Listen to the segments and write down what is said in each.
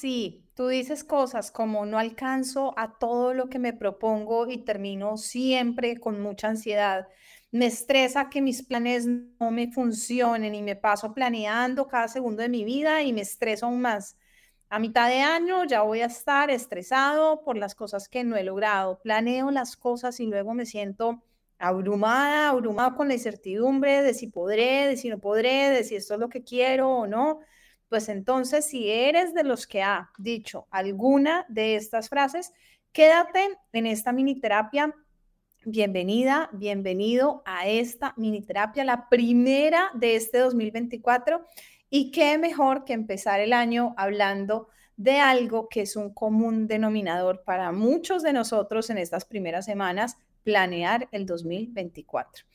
Sí, tú dices cosas como no alcanzo a todo lo que me propongo y termino siempre con mucha ansiedad. Me estresa que mis planes no me funcionen y me paso planeando cada segundo de mi vida y me estreso aún más. A mitad de año ya voy a estar estresado por las cosas que no he logrado. Planeo las cosas y luego me siento abrumada, abrumado con la incertidumbre de si podré, de si no podré, de si esto es lo que quiero o no. Pues entonces, si eres de los que ha dicho alguna de estas frases, quédate en esta mini terapia. Bienvenida, bienvenido a esta mini terapia, la primera de este 2024. Y qué mejor que empezar el año hablando de algo que es un común denominador para muchos de nosotros en estas primeras semanas, planear el 2024.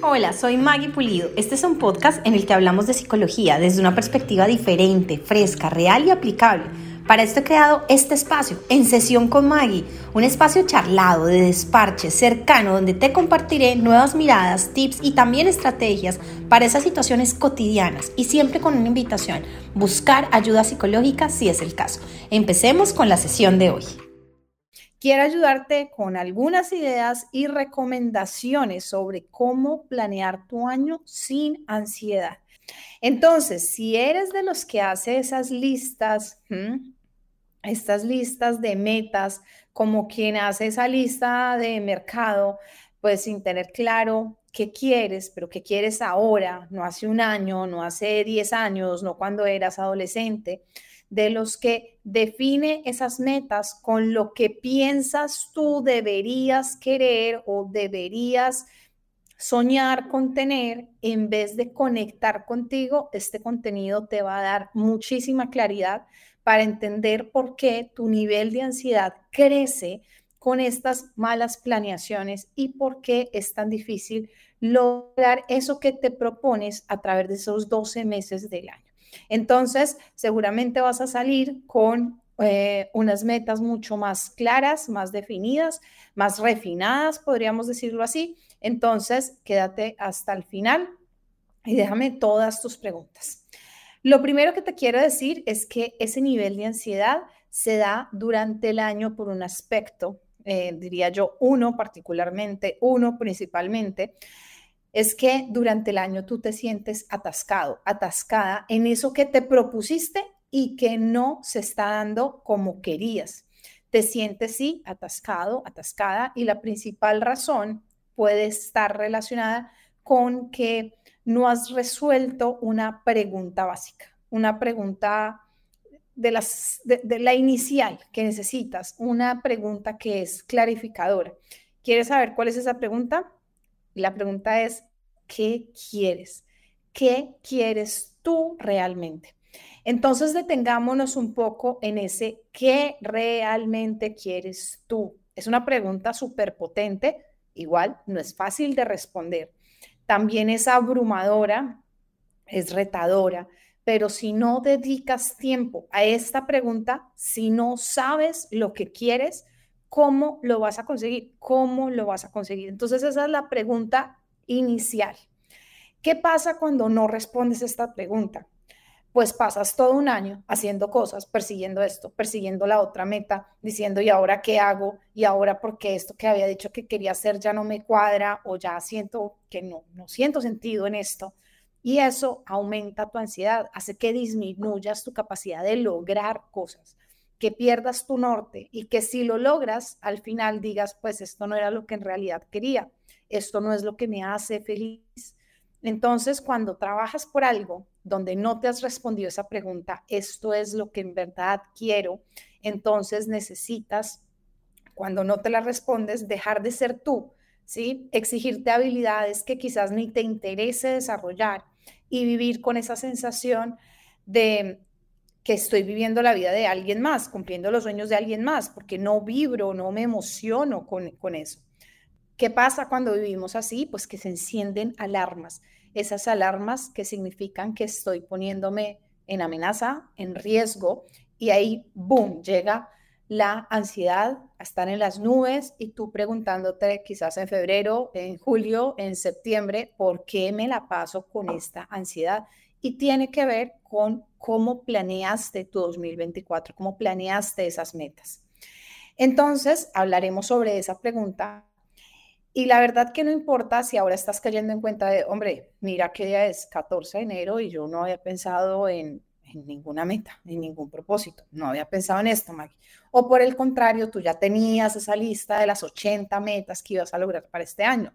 Hola, soy Maggie Pulido. Este es un podcast en el que hablamos de psicología desde una perspectiva diferente, fresca, real y aplicable. Para esto he creado este espacio, En Sesión con Maggie, un espacio charlado, de desparche, cercano, donde te compartiré nuevas miradas, tips y también estrategias para esas situaciones cotidianas y siempre con una invitación, buscar ayuda psicológica si es el caso. Empecemos con la sesión de hoy. Quiero ayudarte con algunas ideas y recomendaciones sobre cómo planear tu año sin ansiedad. Entonces, si eres de los que hace esas listas, estas listas de metas, como quien hace esa lista de mercado, pues sin tener claro qué quieres, pero qué quieres ahora, no hace un año, no hace 10 años, no cuando eras adolescente, de los que define esas metas con lo que piensas tú deberías querer o deberías soñar con tener, en vez de conectar contigo, este contenido te va a dar muchísima claridad para entender por qué tu nivel de ansiedad crece con estas malas planeaciones y por qué es tan difícil lograr eso que te propones a través de esos 12 meses del año. Entonces, seguramente vas a salir con eh, unas metas mucho más claras, más definidas, más refinadas, podríamos decirlo así. Entonces, quédate hasta el final y déjame todas tus preguntas. Lo primero que te quiero decir es que ese nivel de ansiedad se da durante el año por un aspecto, eh, diría yo, uno particularmente, uno principalmente, es que durante el año tú te sientes atascado, atascada en eso que te propusiste y que no se está dando como querías. Te sientes, sí, atascado, atascada y la principal razón puede estar relacionada con que no has resuelto una pregunta básica, una pregunta de, las, de, la inicial que necesitas, una pregunta que es clarificadora. ¿Quieres saber cuál es esa pregunta? La pregunta es, ¿qué quieres? ¿Qué quieres tú realmente? Entonces detengámonos un poco en ese ¿qué realmente quieres tú? Es una pregunta súper potente, igual no es fácil de responder. También es abrumadora, es retadora, pero si no dedicas tiempo a esta pregunta, si no sabes lo que quieres, ¿cómo lo vas a conseguir? ¿Cómo lo vas a conseguir? Entonces esa es la pregunta inicial. ¿Qué pasa cuando no respondes esta pregunta? Pues pasas todo un año haciendo cosas, persiguiendo esto, persiguiendo la otra meta, diciendo, ¿y ahora qué hago? ¿Y ahora porque esto que había dicho que quería hacer ya no me cuadra o ya siento que no, no siento sentido en esto? Y eso aumenta tu ansiedad, hace que disminuyas tu capacidad de lograr cosas que pierdas tu norte y que si lo logras, al final digas, pues esto no era lo que en realidad quería, esto no es lo que me hace feliz. Entonces, cuando trabajas por algo donde no te has respondido esa pregunta, esto es lo que en verdad quiero, entonces necesitas, cuando no te la respondes, dejar de ser tú, ¿sí? Exigirte habilidades que quizás ni te interese desarrollar y vivir con esa sensación de que estoy viviendo la vida de alguien más, cumpliendo los sueños de alguien más, porque no vibro, no me emociono con, con eso. ¿Qué pasa cuando vivimos así? Pues que se encienden alarmas, esas alarmas que significan que estoy poniéndome en amenaza, en riesgo, y ahí, boom, llega la ansiedad a estar en las nubes y tú preguntándote quizás en febrero, en julio, en septiembre, ¿por qué me la paso con esta ansiedad? Y tiene que ver con cómo planeaste tu 2024, cómo planeaste esas metas. Entonces, hablaremos sobre esa pregunta. Y la verdad que no importa si ahora estás cayendo en cuenta de, hombre, mira qué día es 14 de enero y yo no había pensado en, ninguna meta, en ningún propósito. No había pensado en esto, Maggie. O por el contrario, tú ya tenías esa lista de las 80 metas que ibas a lograr para este año.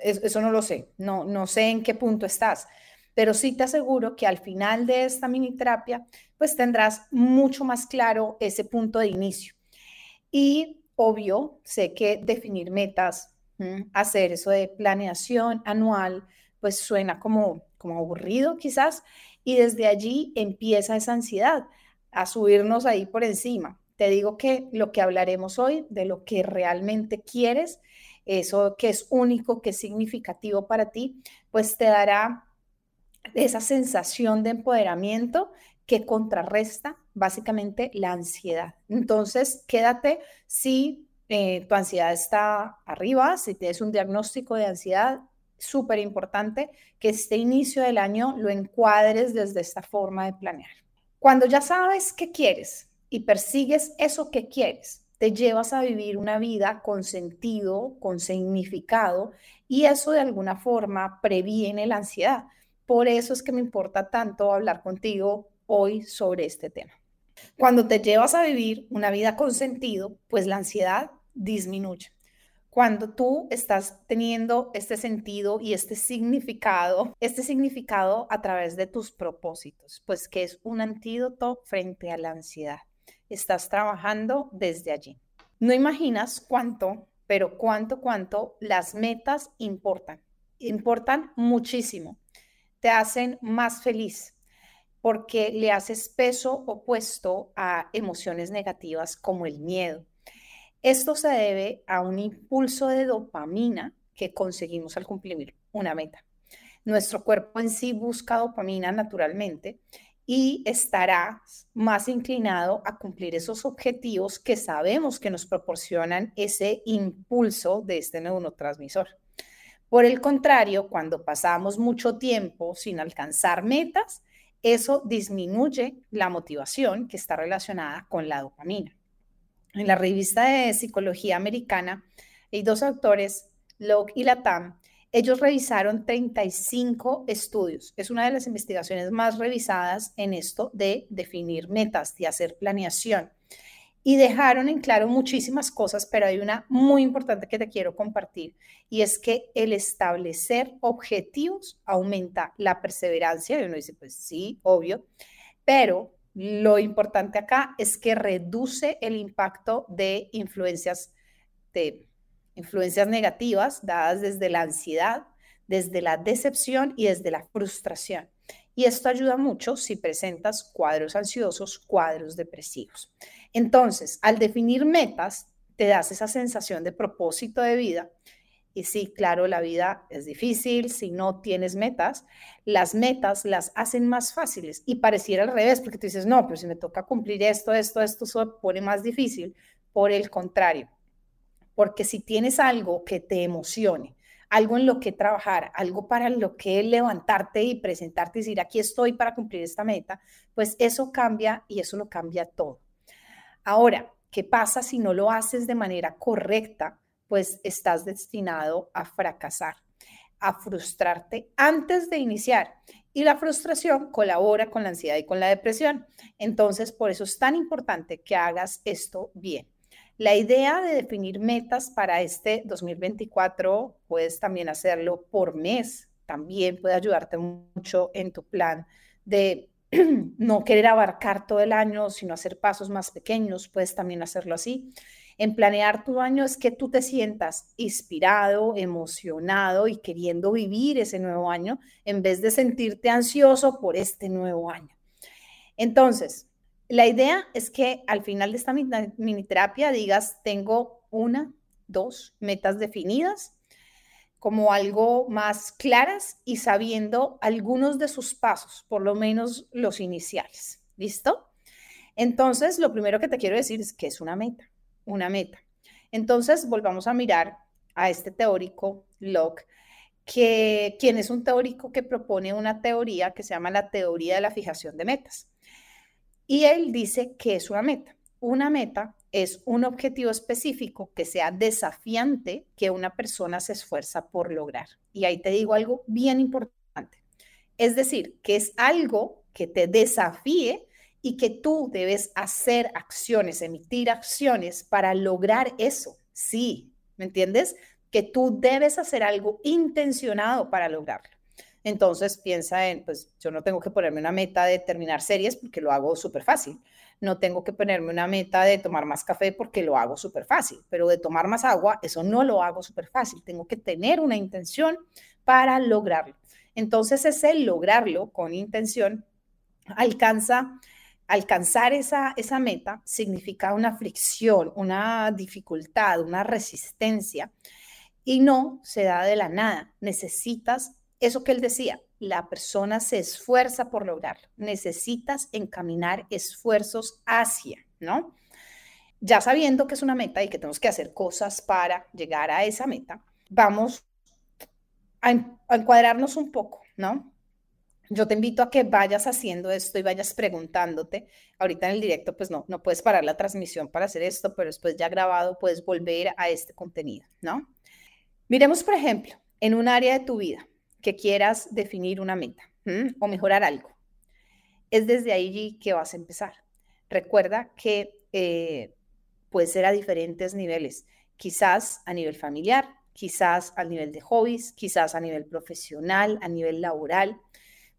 Eso, no lo sé, no, no sé en qué punto estás, pero sí te aseguro que al final de esta mini terapia, pues tendrás mucho más claro ese punto de inicio. Y obvio, sé que definir metas, hacer eso de planeación anual, pues suena como, como aburrido quizás, y desde allí empieza esa ansiedad a subirnos ahí por encima. Te digo que lo que hablaremos hoy, de lo que realmente quieres, eso que es único, que es significativo para ti, pues te dará esa sensación de empoderamiento que contrarresta básicamente la ansiedad. Entonces, quédate si eh, tu ansiedad está arriba, si tienes un diagnóstico de ansiedad, súper importante que este inicio del año lo encuadres desde esta forma de planear. Cuando ya sabes qué quieres y persigues eso que quieres, te llevas a vivir una vida con sentido, con significado, y eso de alguna forma previene la ansiedad. Por eso es que me importa tanto hablar contigo hoy sobre este tema. Cuando te llevas a vivir una vida con sentido, pues la ansiedad disminuye. Cuando tú estás teniendo este sentido y este significado, este significado a través de tus propósitos, pues que es un antídoto frente a la ansiedad. Estás trabajando desde allí. No imaginas cuánto, pero cuánto, cuánto las metas importan. Importan muchísimo. Te hacen más feliz, porque le haces peso opuesto a emociones negativas como el miedo. Esto se debe a un impulso de dopamina que conseguimos al cumplir una meta. Nuestro cuerpo en sí busca dopamina naturalmente y estará más inclinado a cumplir esos objetivos que sabemos que nos proporcionan ese impulso de este neurotransmisor. Por el contrario, cuando pasamos mucho tiempo sin alcanzar metas, eso disminuye la motivación que está relacionada con la dopamina. En la revista de psicología americana hay dos autores, Locke y Latam. Ellos revisaron 35 estudios. Es una de las investigaciones más revisadas en esto de definir metas, de hacer planeación. Y dejaron en claro muchísimas cosas, pero hay una muy importante que te quiero compartir y es que el establecer objetivos aumenta la perseverancia. Y uno dice, pues sí, obvio, pero lo importante acá es que reduce el impacto de influencias, de influencias negativas dadas desde la ansiedad, desde la decepción y desde la frustración. Y esto ayuda mucho si presentas cuadros ansiosos, cuadros depresivos. Entonces, al definir metas, te das esa sensación de propósito de vida. Y sí, claro, la vida es difícil si no tienes metas. Las metas las hacen más fáciles y pareciera al revés, porque tú dices, no, pero si me toca cumplir esto, esto, esto, se pone más difícil. Por el contrario, porque si tienes algo que te emocione, algo en lo que trabajar, algo para lo que levantarte y presentarte y decir, aquí estoy para cumplir esta meta, pues eso cambia y eso lo cambia todo. Ahora, ¿qué pasa si no lo haces de manera correcta? Pues estás destinado a fracasar, a frustrarte antes de iniciar. Y la frustración colabora con la ansiedad y con la depresión. Entonces, por eso es tan importante que hagas esto bien. La idea de definir metas para este 2024, puedes también hacerlo por mes, también puede ayudarte mucho en tu plan de no querer abarcar todo el año, sino hacer pasos más pequeños, puedes también hacerlo así. En planear tu año es que tú te sientas inspirado, emocionado y queriendo vivir ese nuevo año en vez de sentirte ansioso por este nuevo año. Entonces, la idea es que al final de esta mini terapia digas, tengo una, dos metas definidas como algo más claras y sabiendo algunos de sus pasos, por lo menos los iniciales. ¿Listo? Entonces, lo primero que te quiero decir es que es una meta, una meta. Entonces, volvamos a mirar a este teórico Locke que quien es un teórico que propone una teoría que se llama la teoría de la fijación de metas. Y él dice que es una meta. Una meta es un objetivo específico que sea desafiante que una persona se esfuerza por lograr. Y ahí te digo algo bien importante. Es decir, que es algo que te desafíe y que tú debes hacer acciones, emitir acciones para lograr eso. Sí, ¿me entiendes? Que tú debes hacer algo intencionado para lograrlo. Entonces piensa en, pues yo no tengo que ponerme una meta de terminar series porque lo hago súper fácil. No tengo que ponerme una meta de tomar más café porque lo hago súper fácil. Pero de tomar más agua, eso no lo hago súper fácil. Tengo que tener una intención para lograrlo. Entonces ese lograrlo con intención alcanza alcanzar esa, esa meta significa una fricción, una dificultad, una resistencia y no se da de la nada. Necesitas eso que él decía, la persona se esfuerza por lograrlo. Necesitas encaminar esfuerzos hacia, ¿no? Ya sabiendo que es una meta y que tenemos que hacer cosas para llegar a esa meta, vamos a, encuadrarnos un poco, ¿no? yo te invito a que vayas haciendo esto y vayas preguntándote. Ahorita en el directo, pues no, no puedes parar la transmisión para hacer esto, pero después ya grabado puedes volver a este contenido, ¿no? Miremos, por ejemplo, en un área de tu vida que quieras definir una meta o mejorar algo. Es desde allí que vas a empezar. Recuerda que eh, puede ser a diferentes niveles, quizás a nivel familiar, quizás a nivel de hobbies, quizás a nivel profesional, a nivel laboral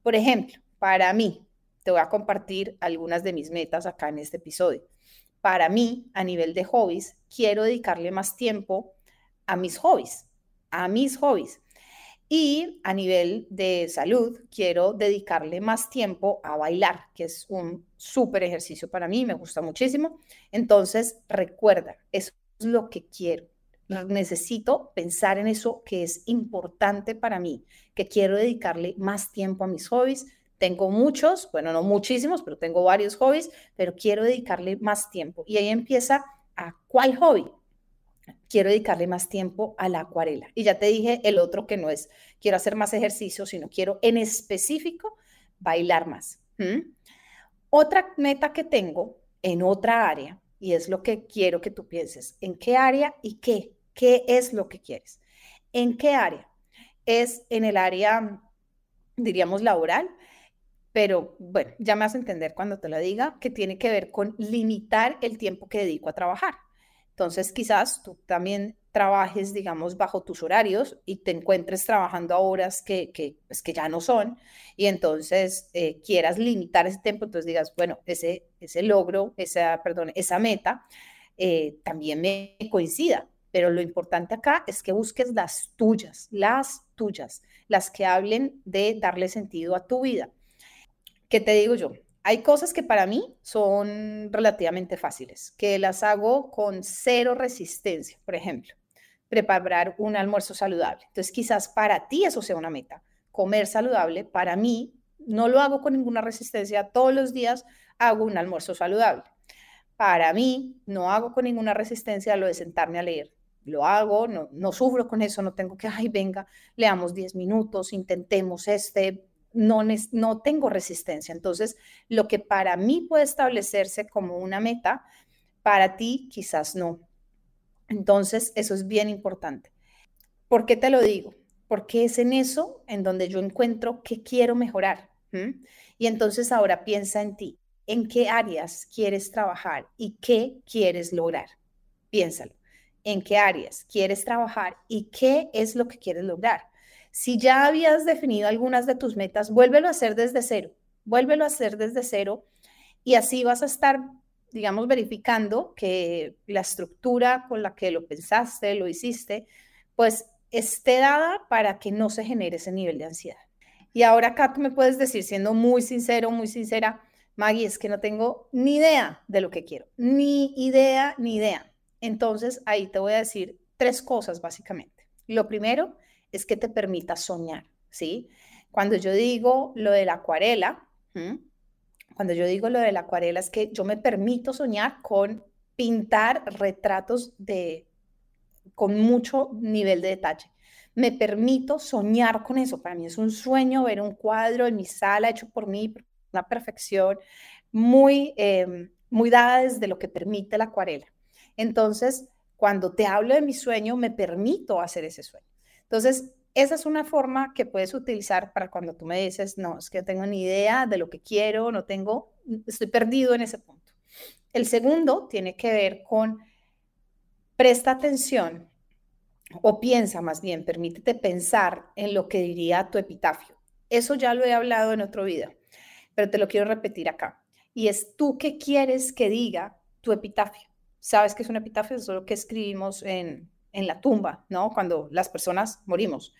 por ejemplo, para mí, te voy a compartir algunas de mis metas acá en este episodio. Para mí, a nivel de hobbies, quiero dedicarle más tiempo a mis hobbies, a mis hobbies. Y a nivel de salud, quiero dedicarle más tiempo a bailar, que es un súper ejercicio para mí, me gusta muchísimo. Entonces, recuerda, eso es lo que quiero necesito pensar en eso que es importante para mí, que quiero dedicarle más tiempo a mis hobbies. Tengo muchos, bueno, no muchísimos, pero tengo varios hobbies, pero quiero dedicarle más tiempo. Y ahí empieza a cuál hobby. Quiero dedicarle más tiempo a la acuarela. Y ya te dije el otro que no es, quiero hacer más ejercicio, sino quiero en específico bailar más. Otra meta que tengo en otra área, y es lo que quiero que tú pienses, ¿en qué área y qué? ¿Qué es lo que quieres? ¿En qué área? Es en el área, diríamos, laboral, pero bueno, ya me vas a entender cuando te lo diga, que tiene que ver con limitar el tiempo que dedico a trabajar. Entonces, quizás tú también trabajes, digamos, bajo tus horarios y te encuentres trabajando a horas que, que, pues, ya no son, y entonces eh, quieras limitar ese tiempo, entonces digas, bueno, ese, ese logro, esa, perdón, esa meta eh, también me coincida, pero lo importante acá es que busques las tuyas, las tuyas, las que hablen de darle sentido a tu vida. ¿Qué te digo yo? Hay cosas que para mí son relativamente fáciles, que las hago con cero resistencia. Por ejemplo, preparar un almuerzo saludable. Entonces, quizás para ti eso sea una meta. Comer saludable, para mí, no lo hago con ninguna resistencia. Todos los días hago un almuerzo saludable. Para mí, no hago con ninguna resistencia lo de sentarme a leer lo hago, no, no sufro con eso, no tengo que, ay, venga, leamos 10 minutos, intentemos este, no, no tengo resistencia. Entonces, lo que para mí puede establecerse como una meta, para ti quizás no. Entonces, eso es bien importante. ¿Por qué te lo digo? Porque es en eso en donde yo encuentro que quiero mejorar. Y entonces ahora piensa en ti, en qué áreas quieres trabajar y qué quieres lograr. Piénsalo en qué áreas quieres trabajar y qué es lo que quieres lograr. Si ya habías definido algunas de tus metas, vuélvelo a hacer desde cero, vuélvelo a hacer desde cero y así vas a estar, digamos, verificando que la estructura con la que lo pensaste, lo hiciste, pues esté dada para que no se genere ese nivel de ansiedad. Y ahora tú me puedes decir, siendo muy sincero, muy sincera, Maggie, es que no tengo ni idea de lo que quiero, ni idea, ni idea. Entonces, ahí te voy a decir tres cosas básicamente. Lo primero es que te permita soñar, ¿sí? Cuando yo digo lo de la acuarela, cuando yo digo lo de la acuarela es que yo me permito soñar con pintar retratos de con mucho nivel de detalle. me permito soñar con eso. Para mí es un sueño ver un cuadro en mi sala hecho por mí, una perfección muy, em, muy dada desde lo que permite la acuarela. Entonces, cuando te hablo de mi sueño, me permito hacer ese sueño. Entonces, esa es una forma que puedes utilizar para cuando tú me dices, no, es que no tengo ni idea de lo que quiero, no tengo, estoy perdido en ese punto. El segundo tiene que ver con presta atención o piensa más bien, permítete pensar en lo que diría tu epitafio. Eso ya lo he hablado en otro video, pero te lo quiero repetir acá. Y es tú qué quieres que diga tu epitafio. ¿Sabes qué es un epitafio? Es lo que escribimos en, en la tumba, ¿no? Cuando las personas morimos.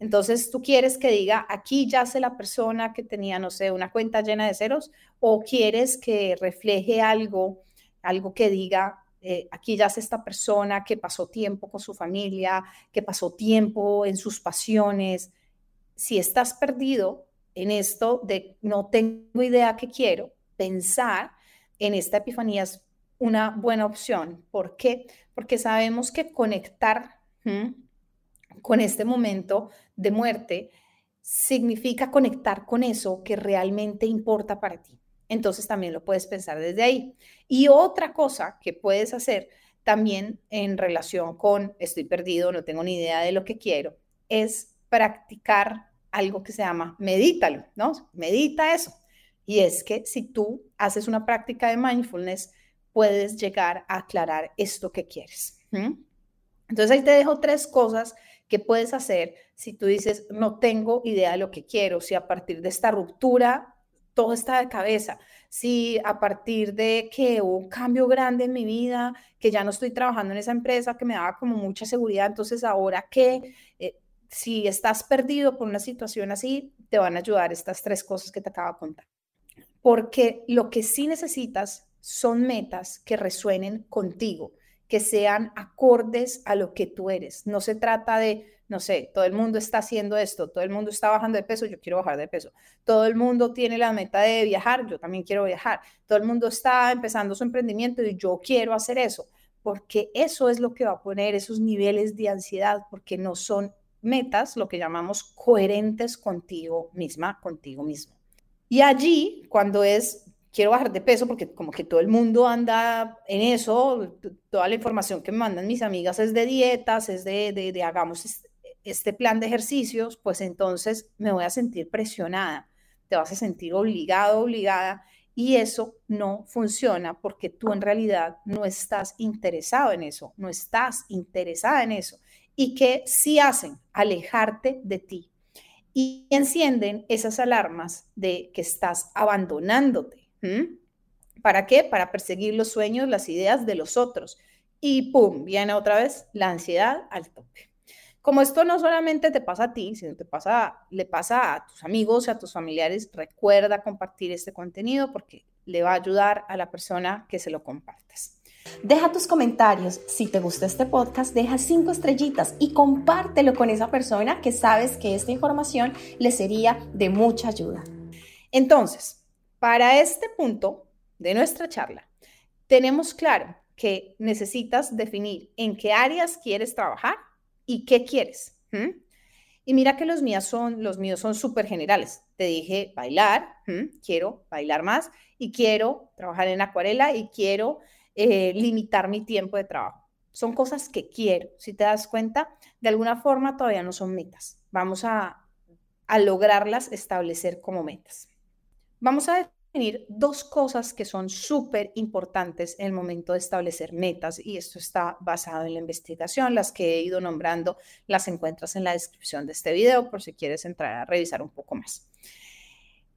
Entonces, tú quieres que diga, aquí yace la persona que tenía, no sé, una cuenta llena de ceros, o quieres que refleje algo, algo que diga, eh, aquí yace esta persona que pasó tiempo con su familia, que pasó tiempo en sus pasiones. Si estás perdido en esto de no tengo idea qué quiero, pensar en esta epifanía es una buena opción. ¿Por qué? Porque sabemos que conectar con este momento de muerte significa conectar con eso que realmente importa para ti. Entonces también lo puedes pensar desde ahí. Y otra cosa que puedes hacer también en relación con estoy perdido, no tengo ni idea de lo que quiero, es practicar algo que se llama medítalo, ¿no? Medita eso. Y es que si tú haces una práctica de mindfulness, puedes llegar a aclarar esto que quieres. Entonces ahí te dejo tres cosas que puedes hacer si tú dices, no tengo idea de lo que quiero, si a partir de esta ruptura todo está de cabeza, si a partir de que hubo un cambio grande en mi vida, que ya no estoy trabajando en esa empresa que me daba como mucha seguridad, entonces ahora que eh, si estás perdido por una situación así, te van a ayudar estas tres cosas que te acabo de contar. Porque lo que sí necesitas son metas que resuenen contigo que sean acordes a lo que tú eres. No se trata de, no sé, todo el mundo está haciendo esto, todo el mundo está bajando de peso, yo quiero bajar de peso. Todo el mundo tiene la meta de viajar, yo también quiero viajar. Todo el mundo está empezando su emprendimiento y yo quiero hacer eso, porque eso es lo que va a poner esos niveles de ansiedad, porque no son metas, lo que llamamos coherentes contigo misma, contigo mismo. Y allí, cuando es quiero bajar de peso porque como que todo el mundo anda en eso, toda la información que me mandan mis amigas es de dietas, es de, de, hagamos este plan de ejercicios, pues entonces me voy a sentir presionada, te vas a sentir obligado, obligada, y eso no funciona porque tú en realidad no estás interesado en eso, no estás interesada en eso. ¿Y que sí hacen? Alejarte de ti. Y encienden esas alarmas de que estás abandonándote ¿Para qué? Para perseguir los sueños, las ideas de los otros. Y ¡pum! Viene otra vez la ansiedad al tope. Como esto no solamente te pasa a ti, sino te pasa, le pasa a tus amigos, a tus familiares, recuerda compartir este contenido porque le va a ayudar a la persona que se lo compartas. Deja tus comentarios. Si te gusta este podcast, deja cinco estrellitas y compártelo con esa persona que sabes que esta información le sería de mucha ayuda. Entonces, para este punto de nuestra charla, tenemos claro que necesitas definir en qué áreas quieres trabajar y qué quieres. Y mira que los míos son los míos son súper generales. Te dije bailar, quiero bailar más y quiero trabajar en acuarela y quiero eh, limitar mi tiempo de trabajo. Son cosas que quiero. Si te das cuenta, de alguna forma todavía no son metas. Vamos a, a lograrlas establecer como metas. Vamos a dos cosas que son súper importantes en el momento de establecer metas y esto está basado en la investigación. Las que he ido nombrando las encuentras en la descripción de este video por si quieres entrar a revisar un poco más.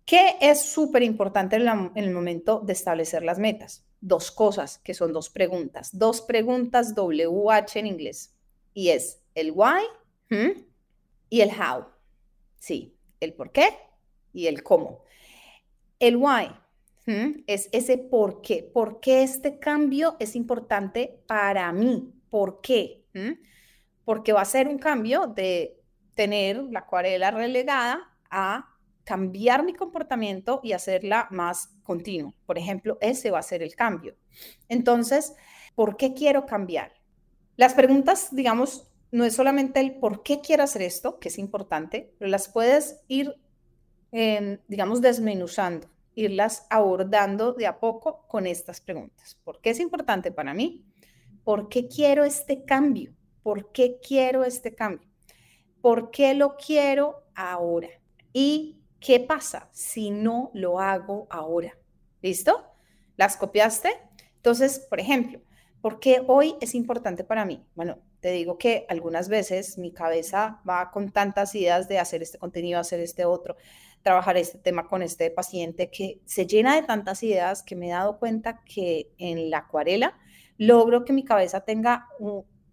¿Qué es súper importante en, el momento de establecer las metas? Dos cosas que son dos preguntas, dos preguntas WH en inglés y es el why y el how. Sí, el por qué y el cómo. El why es ese por qué. ¿Por qué este cambio es importante para mí? ¿Por qué? Porque va a ser un cambio de tener la acuarela relegada a cambiar mi comportamiento y hacerla más continua. Por ejemplo, ese va a ser el cambio. Entonces, ¿por qué quiero cambiar? Las preguntas, digamos, no es solamente el por qué quiero hacer esto, que es importante, pero las puedes ir, digamos, desmenuzando, irlas abordando de a poco con estas preguntas. ¿Por qué es importante para mí? ¿Por qué quiero este cambio? ¿Por qué quiero este cambio? ¿Por qué lo quiero ahora? ¿Y qué pasa si no lo hago ahora? ¿Listo? ¿Las copiaste? Entonces, por ejemplo, ¿por qué hoy es importante para mí? Bueno, te digo que algunas veces mi cabeza va con tantas ideas de hacer este contenido, hacer este otro, trabajar este tema con este paciente, que se llena de tantas ideas que me he dado cuenta que en la acuarela logro que mi cabeza tenga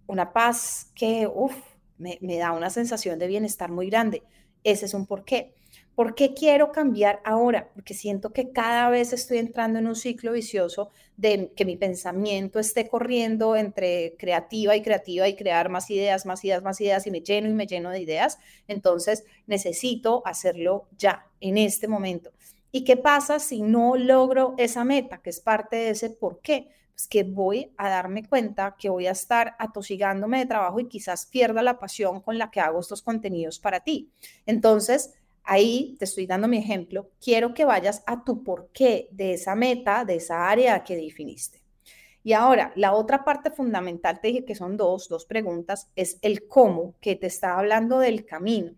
una paz que, uff, me, me da una sensación de bienestar muy grande. Ese es un porqué. ¿Por qué quiero cambiar ahora? Porque siento que cada vez estoy entrando en un ciclo vicioso de que mi pensamiento esté corriendo entre creativa y creativa y crear más ideas, más ideas, más ideas y me lleno y me lleno de ideas. Entonces necesito hacerlo ya, en este momento. ¿Y qué pasa si no logro esa meta, que es parte de ese por qué? Pues que voy a darme cuenta que voy a estar atosigándome de trabajo y quizás pierda la pasión con la que hago estos contenidos para ti. Entonces, Ahí te estoy dando mi ejemplo. Quiero que vayas a tu porqué de esa meta, de esa área que definiste. Y ahora, la otra parte fundamental, te dije que son dos, dos preguntas, es el cómo, que te está hablando del camino.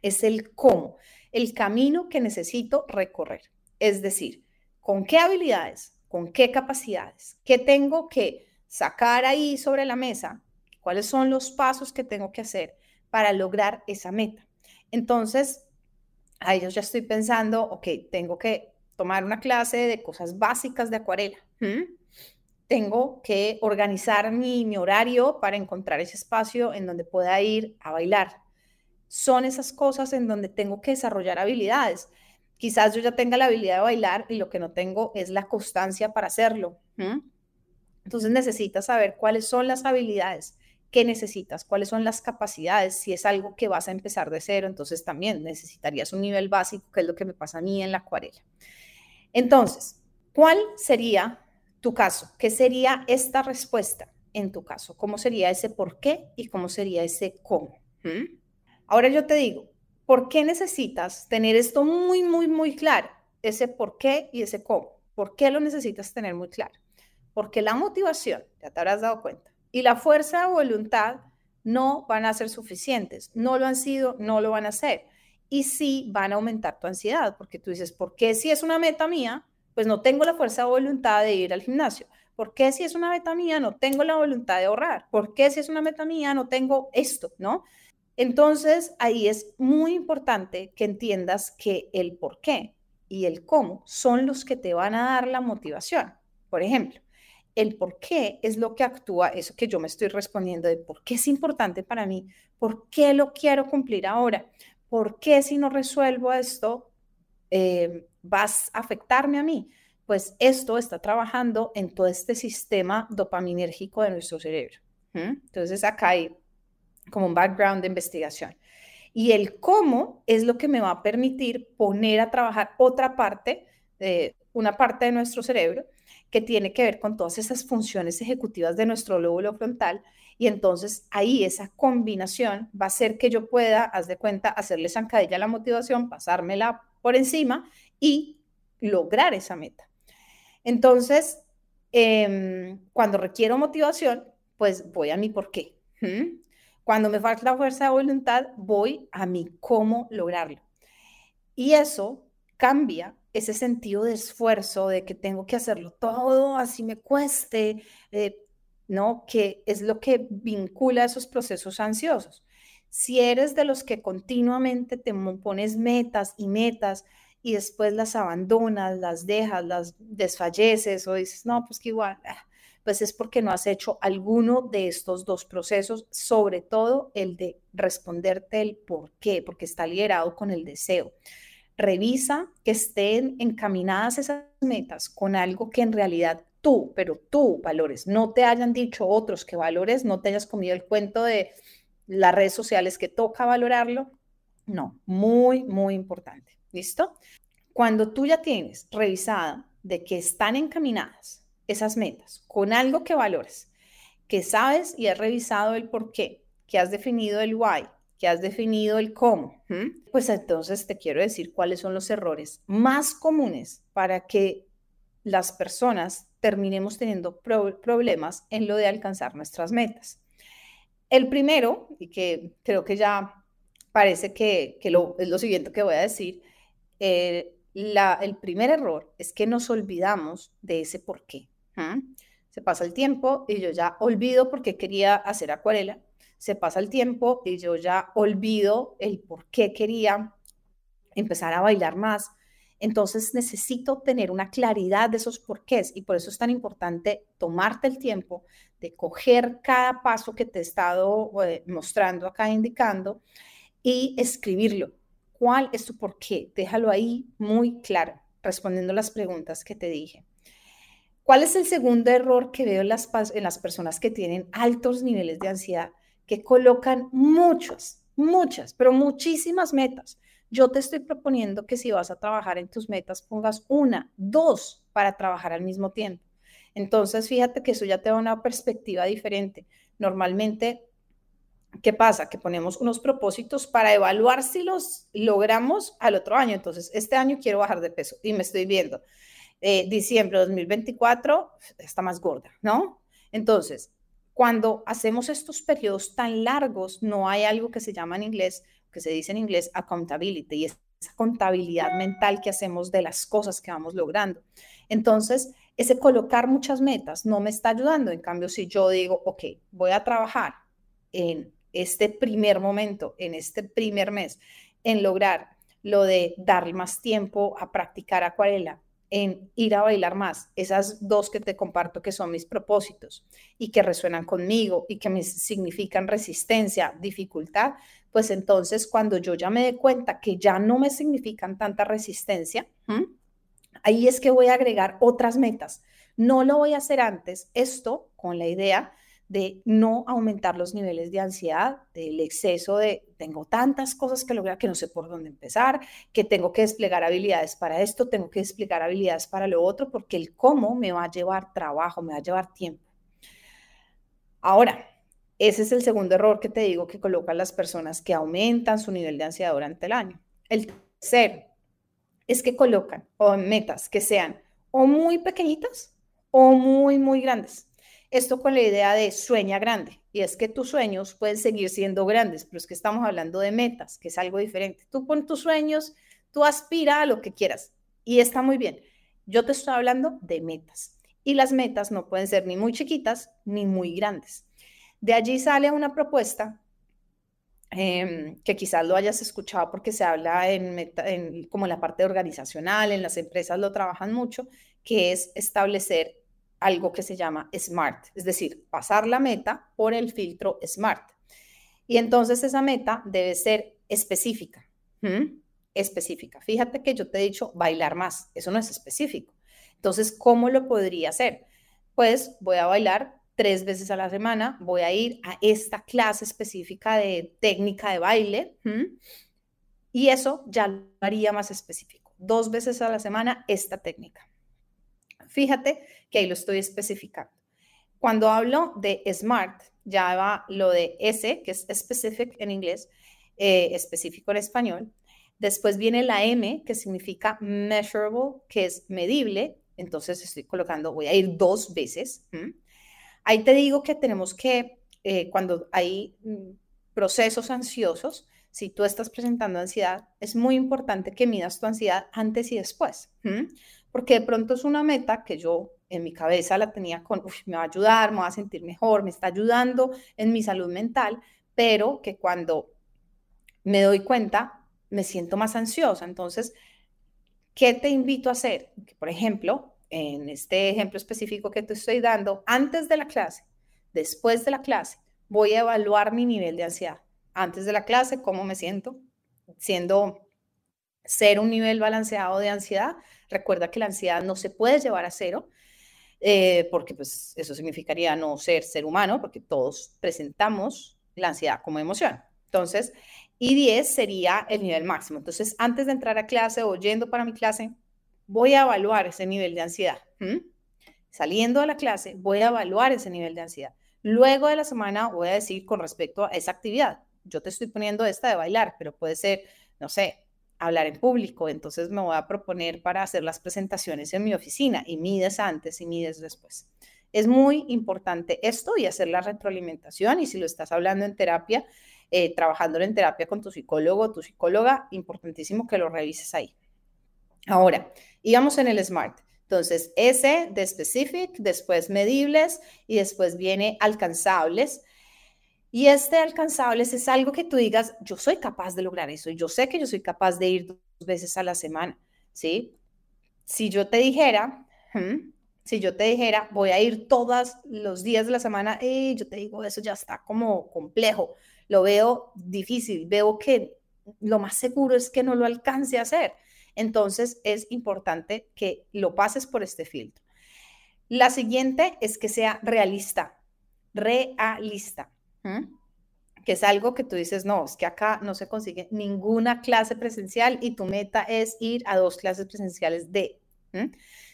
Es el cómo, el camino que necesito recorrer. Es decir, con qué habilidades, con qué capacidades, qué tengo que sacar ahí sobre la mesa, cuáles son los pasos que tengo que hacer para lograr esa meta. Entonces, a ellos ya estoy pensando, ok, tengo que tomar una clase de cosas básicas de acuarela. Tengo que organizar mi, mi horario para encontrar ese espacio en donde pueda ir a bailar. Son esas cosas en donde tengo que desarrollar habilidades. Quizás yo ya tenga la habilidad de bailar y lo que no tengo es la constancia para hacerlo. Entonces necesitas saber cuáles son las habilidades qué necesitas, cuáles son las capacidades, si es algo que vas a empezar de cero, entonces también necesitarías un nivel básico, que es lo que me pasa a mí en la acuarela. Entonces, ¿cuál sería tu caso? ¿Qué sería esta respuesta en tu caso? ¿Cómo sería ese por qué y cómo sería ese cómo? ¿Mm? Ahora yo te digo, ¿por qué necesitas tener esto muy, muy, muy claro? Ese por qué y ese cómo. ¿Por qué lo necesitas tener muy claro? Porque la motivación, ya te habrás dado cuenta, y la fuerza de voluntad no van a ser suficientes. No lo han sido, no lo van a hacer. Y sí van a aumentar tu ansiedad, porque tú dices, ¿por qué si es una meta mía? Pues no tengo la fuerza de voluntad de ir al gimnasio. ¿Por qué si es una meta mía no tengo la voluntad de ahorrar? ¿Por qué si es una meta mía no tengo esto? ¿No? Entonces, ahí es muy importante que entiendas que el por qué y el cómo son los que te van a dar la motivación. Por ejemplo, el por qué es lo que actúa, eso que yo me estoy respondiendo de por qué es importante para mí, por qué lo quiero cumplir ahora, por qué si no resuelvo esto eh, vas a afectarme a mí. Pues esto está trabajando en todo este sistema dopaminérgico de nuestro cerebro. Entonces acá hay como un background de investigación. Y el cómo es lo que me va a permitir poner a trabajar otra parte, de una parte de nuestro cerebro, que tiene que ver con todas esas funciones ejecutivas de nuestro lóbulo frontal. Y entonces ahí esa combinación va a hacer que yo pueda, haz de cuenta, hacerle zancadilla a la motivación, pasármela por encima y lograr esa meta. Entonces, em, cuando requiero motivación, pues voy a mi por qué. Cuando me falta fuerza de voluntad, voy a mi cómo lograrlo. Y eso cambia ese sentido de esfuerzo, de que tengo que hacerlo todo, así me cueste, eh, ¿no? Que es lo que vincula esos procesos ansiosos. Si eres de los que continuamente te pones metas y metas y después las abandonas, las dejas, las desfalleces o dices, no, pues que igual, ah", pues es porque no has hecho alguno de estos dos procesos, sobre todo el de responderte el por qué, porque está liderado con el deseo. Revisa que estén encaminadas esas metas con algo que en realidad tú, pero tú valores, no te hayan dicho otros que valores, no te hayas comido el cuento de las redes sociales que toca valorarlo. No, muy, muy importante. ¿Listo? Cuando tú ya tienes revisada de que están encaminadas esas metas con algo que valores, que sabes y has revisado el por qué, que has definido el why, que has definido el cómo, pues entonces te quiero decir cuáles son los errores más comunes para que las personas terminemos teniendo problemas en lo de alcanzar nuestras metas. El primero, y que creo que ya parece que, lo, es lo siguiente que voy a decir, eh, el primer error es que nos olvidamos de ese por qué. Se pasa el tiempo y yo ya olvido por qué quería hacer acuarela. Se pasa el tiempo y yo ya olvido el por qué quería empezar a bailar más. Entonces necesito tener una claridad de esos porqués y por eso es tan importante tomarte el tiempo de coger cada paso que te he estado eh, mostrando acá, indicando y escribirlo ¿Cuál es tu por qué? Déjalo ahí muy claro, respondiendo las preguntas que te dije. ¿Cuál es el segundo error que veo en las, en las personas que tienen altos niveles de ansiedad? Que colocan muchas, muchas, pero muchísimas metas. Yo te estoy proponiendo que si vas a trabajar en tus metas, pongas una, dos para trabajar al mismo tiempo. Entonces, fíjate que eso ya te da una perspectiva diferente. Normalmente ¿Qué pasa? Que ponemos unos propósitos para evaluar si los logramos al otro año. Entonces, este año quiero bajar de peso y me estoy viendo. Eh, diciembre de 2024 está más gorda, ¿no? Entonces, cuando hacemos estos periodos tan largos, no hay algo que se llama en inglés, que se dice en inglés accountability, y es esa contabilidad mental que hacemos de las cosas que vamos logrando. Entonces, ese colocar muchas metas no me está ayudando. En cambio, si yo digo, ok, voy a trabajar en este primer momento, en este primer mes, en lograr lo de darle más tiempo a practicar acuarela, en ir a bailar más, esas dos que te comparto que son mis propósitos y que resuenan conmigo y que me significan resistencia, dificultad, pues entonces cuando yo ya me dé cuenta que ya no me significan tanta resistencia, ahí es que voy a agregar otras metas. No lo voy a hacer antes, esto con la idea de no aumentar los niveles de ansiedad, del exceso de tengo tantas cosas que lograr que no sé por dónde empezar, que tengo que desplegar habilidades para esto, tengo que desplegar habilidades para lo otro, porque el cómo me va a llevar trabajo, me va a llevar tiempo. Ahora, ese es el segundo error que te digo que colocan las personas que aumentan su nivel de ansiedad durante el año. El tercero es que colocan metas que sean o muy pequeñitas o muy, muy grandes. Esto con la idea de sueña grande. Y es que tus sueños pueden seguir siendo grandes, pero es que estamos hablando de metas, que es algo diferente. Tú pon tus sueños, tú aspira a lo que quieras y está muy bien. Yo te estoy hablando de metas. Y las metas no pueden ser ni muy chiquitas ni muy grandes. De allí sale una propuesta em, que quizás lo hayas escuchado porque se habla en, en, como en la parte organizacional, en las empresas lo trabajan mucho, que es establecer algo que se llama SMART, es decir, pasar la meta por el filtro SMART. Y entonces esa meta debe ser específica. Específica. Fíjate que yo te he dicho bailar más, eso no es específico. Entonces, ¿cómo lo podría hacer? Pues voy a bailar tres veces a la semana, voy a ir a esta clase específica de técnica de baile y eso ya lo haría más específico. Dos veces a la semana esta técnica. Fíjate que ahí lo estoy especificando. Cuando hablo de SMART, ya va lo de S, que es specific en inglés, eh, específico en español. Después viene la M, que significa measurable, que es medible. Entonces estoy colocando, voy a ir dos veces. Ahí te digo que tenemos que, eh, cuando hay mm, procesos ansiosos, si tú estás presentando ansiedad, es muy importante que midas tu ansiedad antes y después porque de pronto es una meta que yo en mi cabeza la tenía con, me va a ayudar, me va a sentir mejor, me está ayudando en mi salud mental, pero que cuando me doy cuenta, me siento más ansiosa. Entonces, ¿qué te invito a hacer? Que, por ejemplo, en este ejemplo específico que te estoy dando, antes de la clase, después de la clase, voy a evaluar mi nivel de ansiedad. Antes de la clase, ¿cómo me siento? Siendo ser un nivel balanceado de ansiedad. Recuerda que la ansiedad no se puede llevar a cero, eh, porque pues eso significaría no ser ser humano, porque todos presentamos la ansiedad como emoción. Entonces, y 10 sería el nivel máximo. Entonces, antes de entrar a clase o yendo para mi clase, voy a evaluar ese nivel de ansiedad. Saliendo de la clase, voy a evaluar ese nivel de ansiedad. Luego de la semana voy a decir con respecto a esa actividad. Yo te estoy poniendo esta de bailar, pero puede ser, no sé, hablar en público. Entonces me voy a proponer para hacer las presentaciones en mi oficina y mides antes y mides después. Es muy importante esto y hacer la retroalimentación. Y si lo estás hablando en terapia, eh, trabajando en terapia con tu psicólogo, tu psicóloga, importantísimo que lo revises ahí. Ahora, íbamos en el SMART. Entonces, S de specific, después medibles y después viene alcanzables. Y este alcanzables es algo que tú digas, yo soy capaz de lograr eso, yo sé que yo soy capaz de ir dos veces a la semana, ¿sí? Si yo te dijera, si yo te dijera, voy a ir todos los días de la semana, eh, yo te digo, eso ya está como complejo, lo veo difícil, veo que lo más seguro es que no lo alcance a hacer. Entonces es importante que lo pases por este filtro. La siguiente es que sea realista, realista, que es algo que tú dices, no, es que acá no se consigue ninguna clase presencial y tu meta es ir a dos clases presenciales de.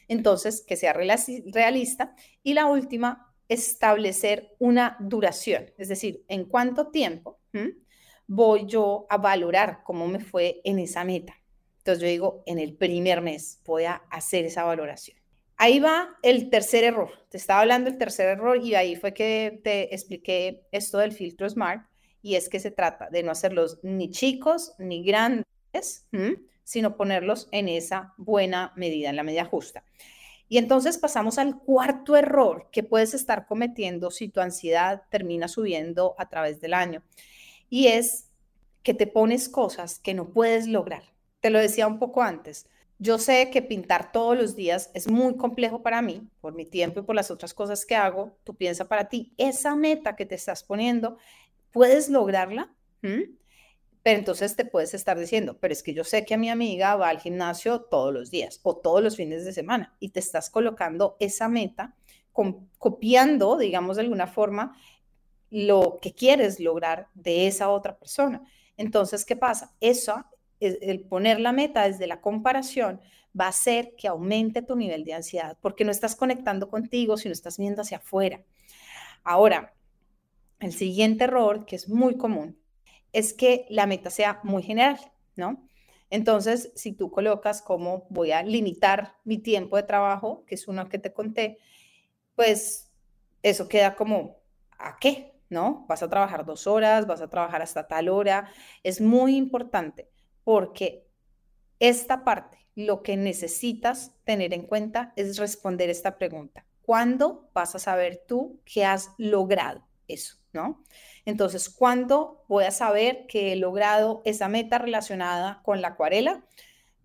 Entonces, que sea realista. Y la última, establecer una duración, es decir, en cuánto tiempo voy yo a valorar cómo me fue en esa meta. Entonces yo digo, en el primer mes voy a hacer esa valoración. Ahí va el tercer error. Te estaba hablando del tercer error y ahí fue que te expliqué esto del filtro SMART y es que se trata de no hacerlos ni chicos ni grandes, sino ponerlos en esa buena medida, en la medida justa. Y entonces pasamos al cuarto error que puedes estar cometiendo si tu ansiedad termina subiendo a través del año. Y es que te pones cosas que no puedes lograr. Te lo decía un poco antes. Yo sé que pintar todos los días es muy complejo para mí, por mi tiempo y por las otras cosas que hago. Tú piensas para ti, esa meta que te estás poniendo, ¿puedes lograrla? Pero entonces te puedes estar diciendo, pero es que yo sé que a mi amiga va al gimnasio todos los días o todos los fines de semana y te estás colocando esa meta, copiando, digamos de alguna forma, lo que quieres lograr de esa otra persona. Entonces, ¿qué pasa? Eso el poner la meta desde la comparación va a hacer que aumente tu nivel de ansiedad, porque no estás conectando contigo, sino estás viendo hacia afuera. Ahora, el siguiente error, que es muy común, es que la meta sea muy general, ¿no? Entonces, si tú colocas como voy a limitar mi tiempo de trabajo, que es uno que te conté, pues eso queda como, ¿a qué? ¿No? Vas a trabajar dos horas, vas a trabajar hasta tal hora. Es muy importante porque esta parte, lo que necesitas tener en cuenta es responder esta pregunta. ¿Cuándo vas a saber tú que has logrado eso? ¿No? Entonces, ¿cuándo voy a saber que he logrado esa meta relacionada con la acuarela?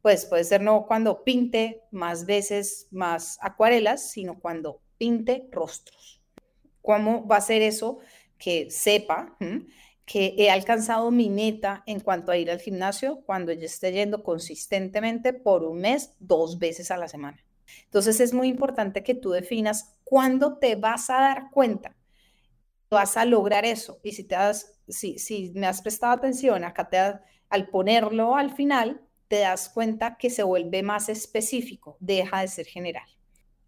Pues puede ser no cuando pinte más veces más acuarelas, sino cuando pinte rostros. ¿Cómo va a ser eso que sepa que he alcanzado mi meta en cuanto a ir al gimnasio cuando yo esté yendo consistentemente por un mes, dos veces a la semana. Entonces es muy importante que tú definas cuándo te vas a dar cuenta, vas a lograr eso. Y si te das, si, si me has prestado atención, acá te al ponerlo al final, te das cuenta que se vuelve más específico, deja de ser general.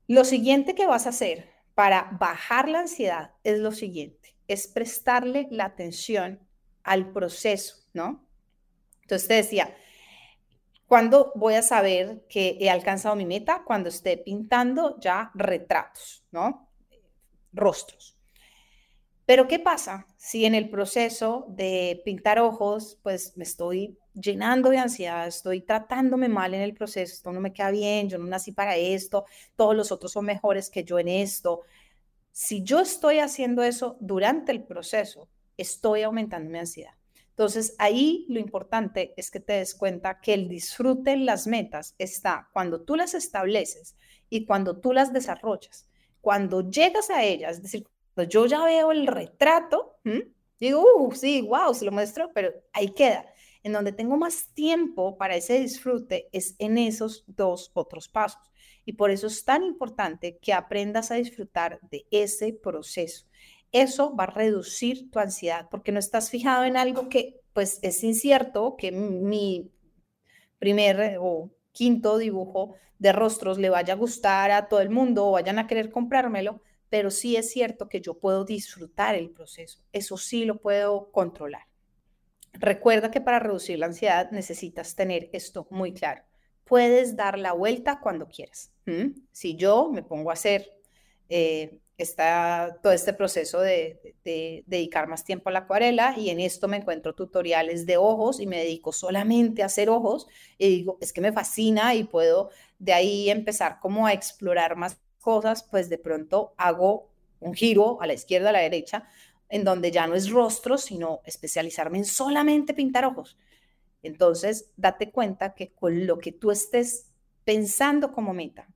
Lo siguiente que vas a hacer para bajar la ansiedad es lo siguiente es prestarle la atención al proceso, ¿no? Entonces te decía, ¿cuándo voy a saber que he alcanzado mi meta? Cuando esté pintando ya retratos, ¿no? Rostros. Pero ¿qué pasa si en el proceso de pintar ojos, pues me estoy llenando de ansiedad, estoy tratándome mal en el proceso, esto no me queda bien, yo no nací para esto, todos los otros son mejores que yo en esto, si yo estoy haciendo eso durante el proceso, estoy aumentando mi ansiedad. Entonces, ahí lo importante es que te des cuenta que el disfrute en las metas está cuando tú las estableces y cuando tú las desarrollas. Cuando llegas a ellas, es decir, cuando yo ya veo el retrato, digo, uh, sí, wow, se lo muestro, pero ahí queda. En donde tengo más tiempo para ese disfrute es en esos dos otros pasos. Y por eso es tan importante que aprendas a disfrutar de ese proceso. Eso va a reducir tu ansiedad porque no estás fijado en algo que pues es incierto, que mi primer o quinto dibujo de rostros le vaya a gustar a todo el mundo o vayan a querer comprármelo, pero sí es cierto que yo puedo disfrutar el proceso. Eso sí lo puedo controlar. Recuerda que para reducir la ansiedad necesitas tener esto muy claro. Puedes dar la vuelta cuando quieras. Si yo me pongo a hacer eh, todo este proceso de, dedicar más tiempo a la acuarela y en esto me encuentro tutoriales de ojos y me dedico solamente a hacer ojos y digo, es que me fascina y puedo de ahí empezar como a explorar más cosas, pues de pronto hago un giro a la izquierda, a la derecha, en donde ya no es rostro, sino especializarme en solamente pintar ojos. Entonces, date cuenta que con lo que tú estés pensando como meta,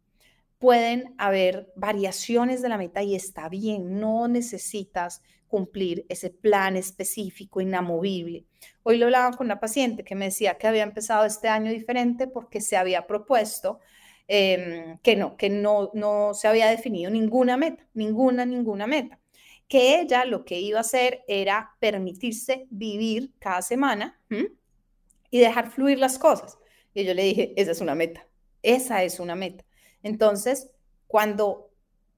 pueden haber variaciones de la meta y está bien, no necesitas cumplir ese plan específico, inamovible. Hoy lo hablaba con una paciente que me decía que había empezado este año diferente porque se había propuesto em, que no, que no, no se había definido ninguna meta, ninguna, ninguna meta. Que ella lo que iba a hacer era permitirse vivir cada semana y dejar fluir las cosas. Y yo le dije, esa es una meta, esa es una meta. Entonces, cuando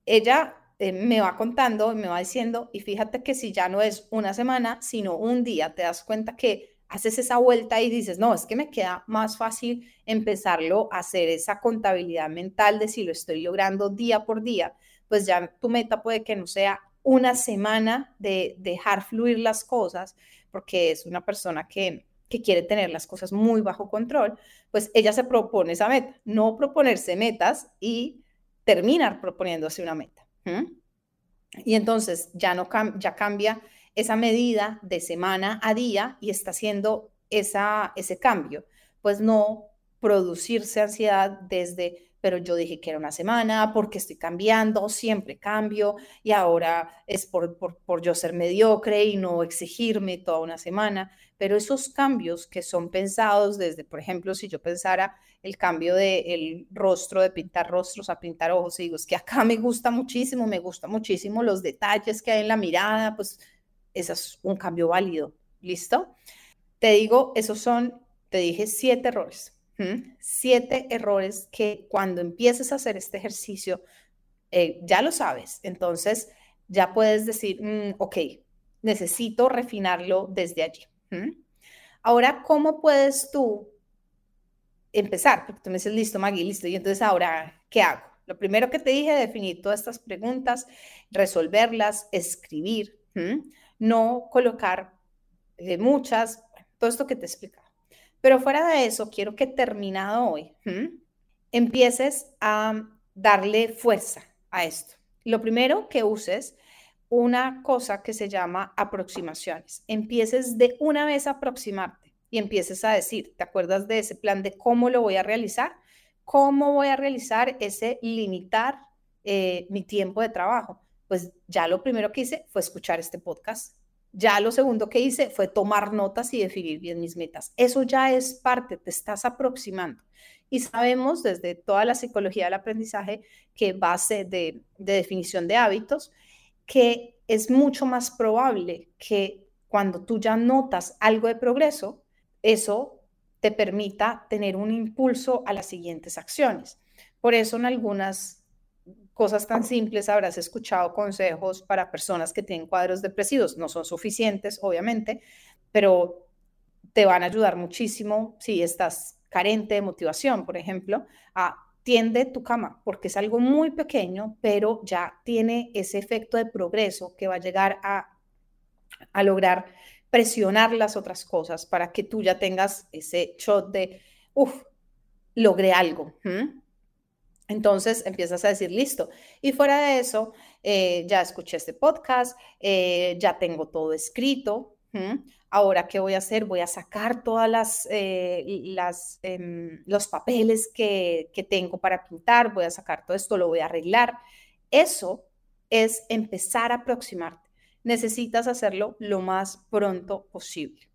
ella eh, me va contando, me va diciendo, y fíjate que si ya no es una semana, sino un día, te das cuenta que haces esa vuelta y dices, no, es que me queda más fácil empezarlo a hacer esa contabilidad mental de si lo estoy logrando día por día, pues ya tu meta puede que no sea una semana de dejar fluir las cosas, porque es una persona que que quiere tener las cosas muy bajo control, pues ella se propone esa meta, no proponerse metas y terminar proponiéndose una meta. Y entonces ya no ya cambia esa medida de semana a día y está haciendo esa, ese cambio, pues no producirse ansiedad desde pero yo dije que era una semana porque estoy cambiando, siempre cambio y ahora es por, por, yo ser mediocre y no exigirme toda una semana. Pero esos cambios que son pensados desde, por ejemplo, si yo pensara el cambio del rostro, de pintar rostros a pintar ojos, y digo, es que acá me gusta muchísimo, me gusta muchísimo los detalles que hay en la mirada, pues ese es un cambio válido. ¿Listo? Te digo, esos son, te dije, siete errores Siete errores que cuando empieces a hacer este ejercicio, eh, ya lo sabes. Entonces, ya puedes decir, mm, ok, necesito refinarlo desde allí. Ahora, ¿cómo puedes tú empezar? Porque tú me dices, listo, Maggie, listo. Y entonces, ahora, ¿qué hago? Lo primero que te dije, definir todas estas preguntas, resolverlas, escribir, no colocar eh, muchas, todo esto que te explica. Pero fuera de eso, quiero que terminado hoy, empieces a darle fuerza a esto. Lo primero que uses una cosa que se llama aproximaciones. Empieces de una vez a aproximarte y empieces a decir, ¿te acuerdas de ese plan de cómo lo voy a realizar? ¿Cómo voy a realizar ese limitar eh, mi tiempo de trabajo? Pues ya lo primero que hice fue escuchar este podcast ya lo segundo que hice fue tomar notas y definir bien mis metas. Eso ya es parte, te estás aproximando. Y sabemos desde toda la psicología del aprendizaje que base de, definición de hábitos, que es mucho más probable que cuando tú ya notas algo de progreso, eso te permita tener un impulso a las siguientes acciones. Por eso en algunas cosas tan simples, habrás escuchado consejos para personas que tienen cuadros depresivos. No son suficientes, obviamente, pero te van a ayudar muchísimo si estás carente de motivación, por ejemplo, a tiende tu cama, porque es algo muy pequeño, pero ya tiene ese efecto de progreso que va a llegar a, a lograr presionar las otras cosas para que tú ya tengas ese shot de, uff, logré algo. Entonces empiezas a decir, listo. Y fuera de eso, eh, ya escuché este podcast, eh, ya tengo todo escrito. Ahora, ¿qué voy a hacer? Voy a sacar todas las, eh, em, los papeles que, que tengo para pintar, voy a sacar todo esto, lo voy a arreglar. Eso es empezar a aproximarte. Necesitas hacerlo lo más pronto posible.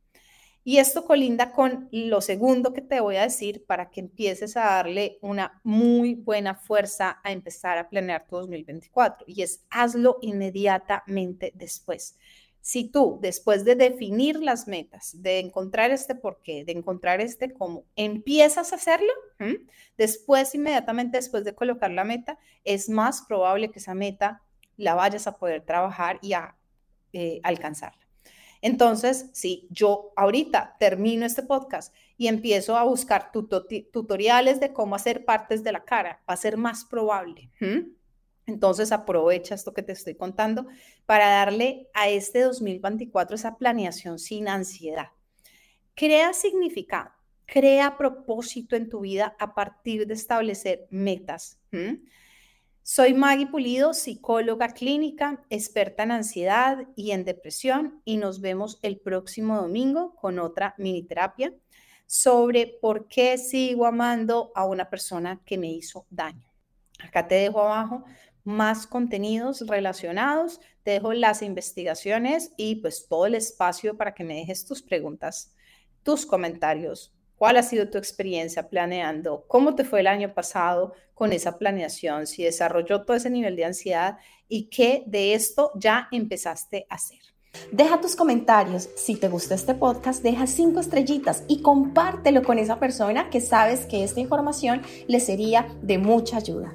Y esto colinda con lo segundo que te voy a decir para que empieces a darle una muy buena fuerza a empezar a planear tu 2024 y es hazlo inmediatamente después. Si tú, después de definir las metas, de encontrar este porqué, de encontrar este cómo, empiezas a hacerlo, después, inmediatamente después de colocar la meta, es más probable que esa meta la vayas a poder trabajar y a eh, alcanzarla. Entonces, si yo ahorita termino este podcast y empiezo a buscar tutoriales de cómo hacer partes de la cara, va a ser más probable. Entonces, aprovecha esto que te estoy contando para darle a este 2024 esa planeación sin ansiedad. Crea significado, crea propósito en tu vida a partir de establecer metas. Soy Maggie Pulido, psicóloga clínica, experta en ansiedad y en depresión, y nos vemos el próximo domingo con otra mini terapia sobre por qué sigo amando a una persona que me hizo daño. Acá te dejo abajo más contenidos relacionados, te dejo las investigaciones y pues todo el espacio para que me dejes tus preguntas, tus comentarios, ¿Cuál ha sido tu experiencia planeando? ¿Cómo te fue el año pasado con esa planeación? Si desarrolló todo ese nivel de ansiedad y qué de esto ya empezaste a hacer. Deja tus comentarios. Si te gusta este podcast, deja cinco estrellitas y compártelo con esa persona que sabes que esta información le sería de mucha ayuda.